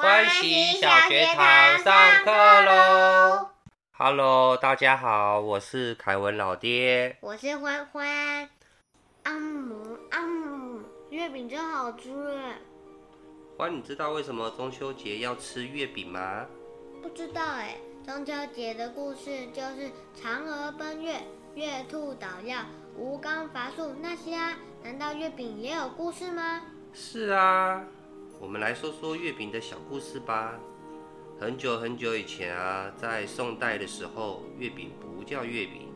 欢喜小学堂上课喽！Hello，大家好，我是凯文老爹。我是欢欢。啊姆啊姆，月饼真好吃哎！欢，你知道为什么中秋节要吃月饼吗？不知道哎。中秋节的故事就是嫦娥奔月、月兔捣药、吴刚伐树那些啊。难道月饼也有故事吗？是啊。我们来说说月饼的小故事吧。很久很久以前啊，在宋代的时候，月饼不叫月饼，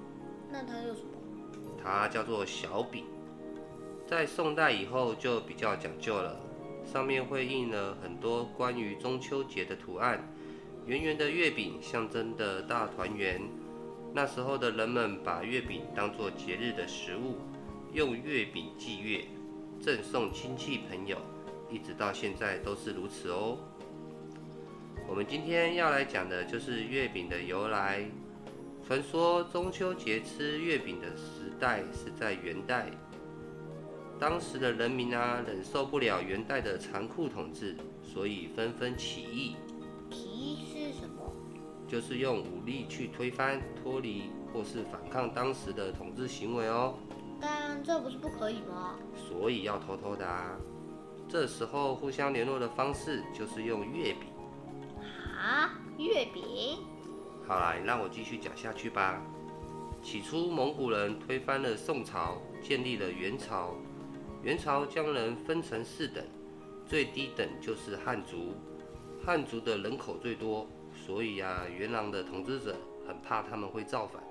那它叫什么？它叫做小饼。在宋代以后就比较讲究了，上面会印了很多关于中秋节的图案。圆圆的月饼象征的大团圆。那时候的人们把月饼当作节日的食物，用月饼祭月，赠送亲戚朋友。一直到现在都是如此哦。我们今天要来讲的就是月饼的由来。传说中秋节吃月饼的时代是在元代，当时的人民啊忍受不了元代的残酷统治，所以纷纷起义。起义是什么？就是用武力去推翻、脱离或是反抗当时的统治行为哦。但这不是不可以吗？所以要偷偷的啊。这时候互相联络的方式就是用月饼。啊，月饼。好啦，让我继续讲下去吧。起初，蒙古人推翻了宋朝，建立了元朝。元朝将人分成四等，最低等就是汉族。汉族的人口最多，所以啊，元朗的统治者很怕他们会造反，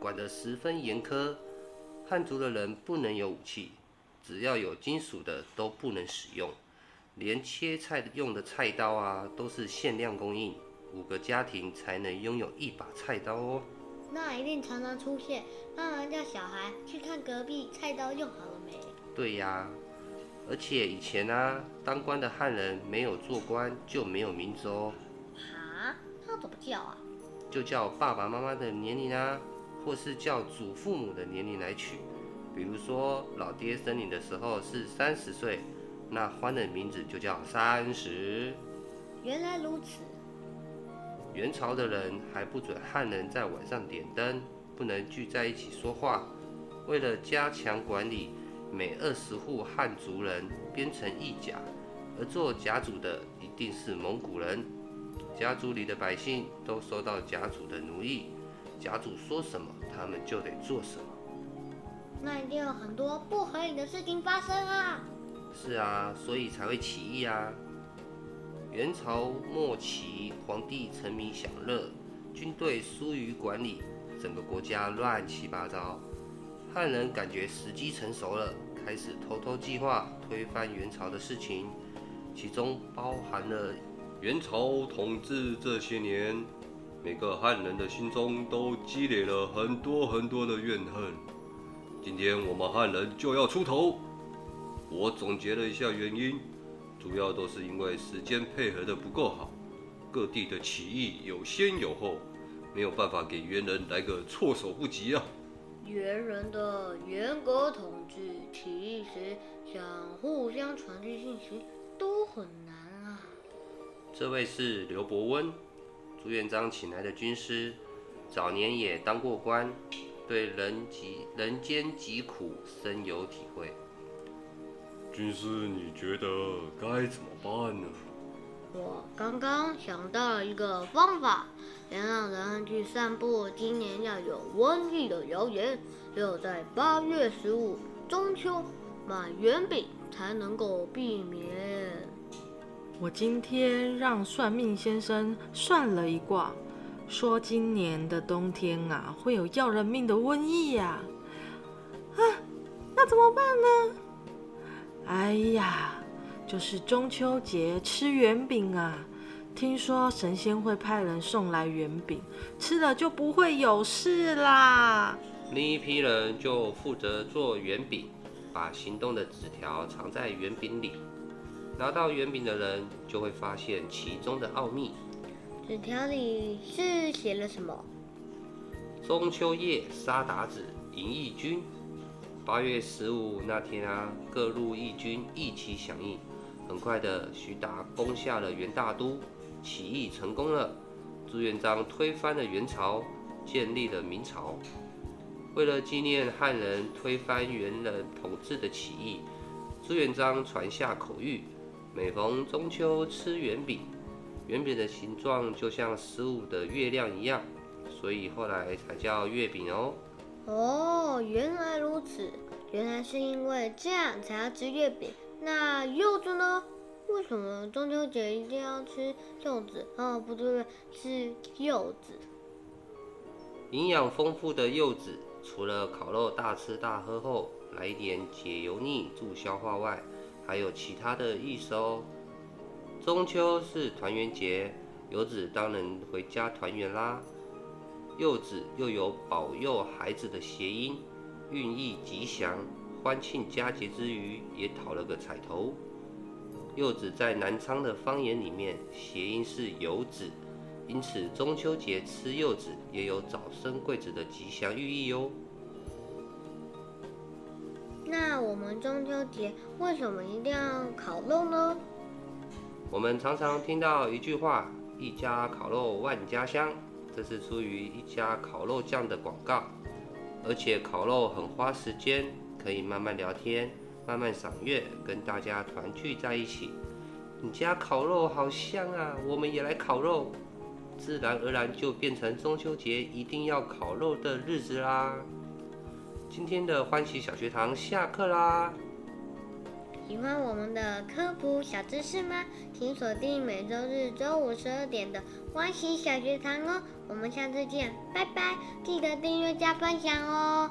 管得十分严苛。汉族的人不能有武器。只要有金属的都不能使用，连切菜用的菜刀啊都是限量供应，五个家庭才能拥有一把菜刀哦。那一定常常出现，让人叫小孩去看隔壁菜刀用好了没？对呀，而且以前啊，当官的汉人没有做官就没有名字哦。啊？那怎么叫啊？就叫爸爸妈妈的年龄啊，或是叫祖父母的年龄来取。比如说，老爹生你的时候是三十岁，那欢的名字就叫三十。原来如此。元朝的人还不准汉人在晚上点灯，不能聚在一起说话。为了加强管理，每二十户汉族人编成一甲，而做甲主的一定是蒙古人。家族里的百姓都受到甲主的奴役，甲主说什么，他们就得做什么。那一定有很多不合理的事情发生啊！是啊，所以才会起义啊。元朝末期，皇帝沉迷享乐，军队疏于管理，整个国家乱七八糟。汉人感觉时机成熟了，开始偷偷计划推翻元朝的事情，其中包含了元朝统治这些年，每个汉人的心中都积累了很多很多的怨恨。今天我们汉人就要出头。我总结了一下原因，主要都是因为时间配合的不够好，各地的起义有先有后，没有办法给元人来个措手不及啊。元人的严格统治，起义时想互相传递信息都很难啊。这位是刘伯温，朱元璋请来的军师，早年也当过官。对人疾人间疾苦深有体会。军师，你觉得该怎么办呢？我刚刚想到了一个方法，能让人去散布今年要有瘟疫的谣言，只有在八月十五中秋买圆饼才能够避免。我今天让算命先生算了一卦。说今年的冬天啊，会有要人命的瘟疫呀！啊，那怎么办呢？哎呀，就是中秋节吃圆饼啊！听说神仙会派人送来圆饼，吃了就不会有事啦。另一批人就负责做圆饼，把行动的纸条藏在圆饼里，拿到圆饼的人就会发现其中的奥秘。纸条里是写了什么？中秋夜杀鞑子，迎义军。八月十五那天啊，各路义军一起响应，很快的，徐达攻下了元大都，起义成功了。朱元璋推翻了元朝，建立了明朝。为了纪念汉人推翻元人统治的起义，朱元璋传下口谕：每逢中秋吃圆饼。圆饼的形状就像十五的月亮一样，所以后来才叫月饼哦。哦，原来如此，原来是因为这样才要吃月饼。那柚子呢？为什么中秋节一定要吃柚子？哦，不对，是柚子。营养丰富的柚子，除了烤肉大吃大喝后来一点解油腻、助消化外，还有其他的意思哦。中秋是团圆节，柚子当然回家团圆啦。柚子又有保佑孩子的谐音，寓意吉祥。欢庆佳节之余，也讨了个彩头。柚子在南昌的方言里面，谐音是游子，因此中秋节吃柚子也有早生贵子的吉祥寓意哟。那我们中秋节为什么一定要烤肉呢？我们常常听到一句话：“一家烤肉万家香”，这是出于一家烤肉酱的广告，而且烤肉很花时间。可以慢慢聊天，慢慢赏月，跟大家团聚在一起。你家烤肉好香啊，我们也来烤肉，自然而然就变成中秋节一定要烤肉的日子啦。今天的欢喜小学堂下课啦！喜欢我们的科普小知识吗？请锁定每周日中午十二点的欢喜小学堂哦。我们下次见，拜拜！记得订阅加分享哦。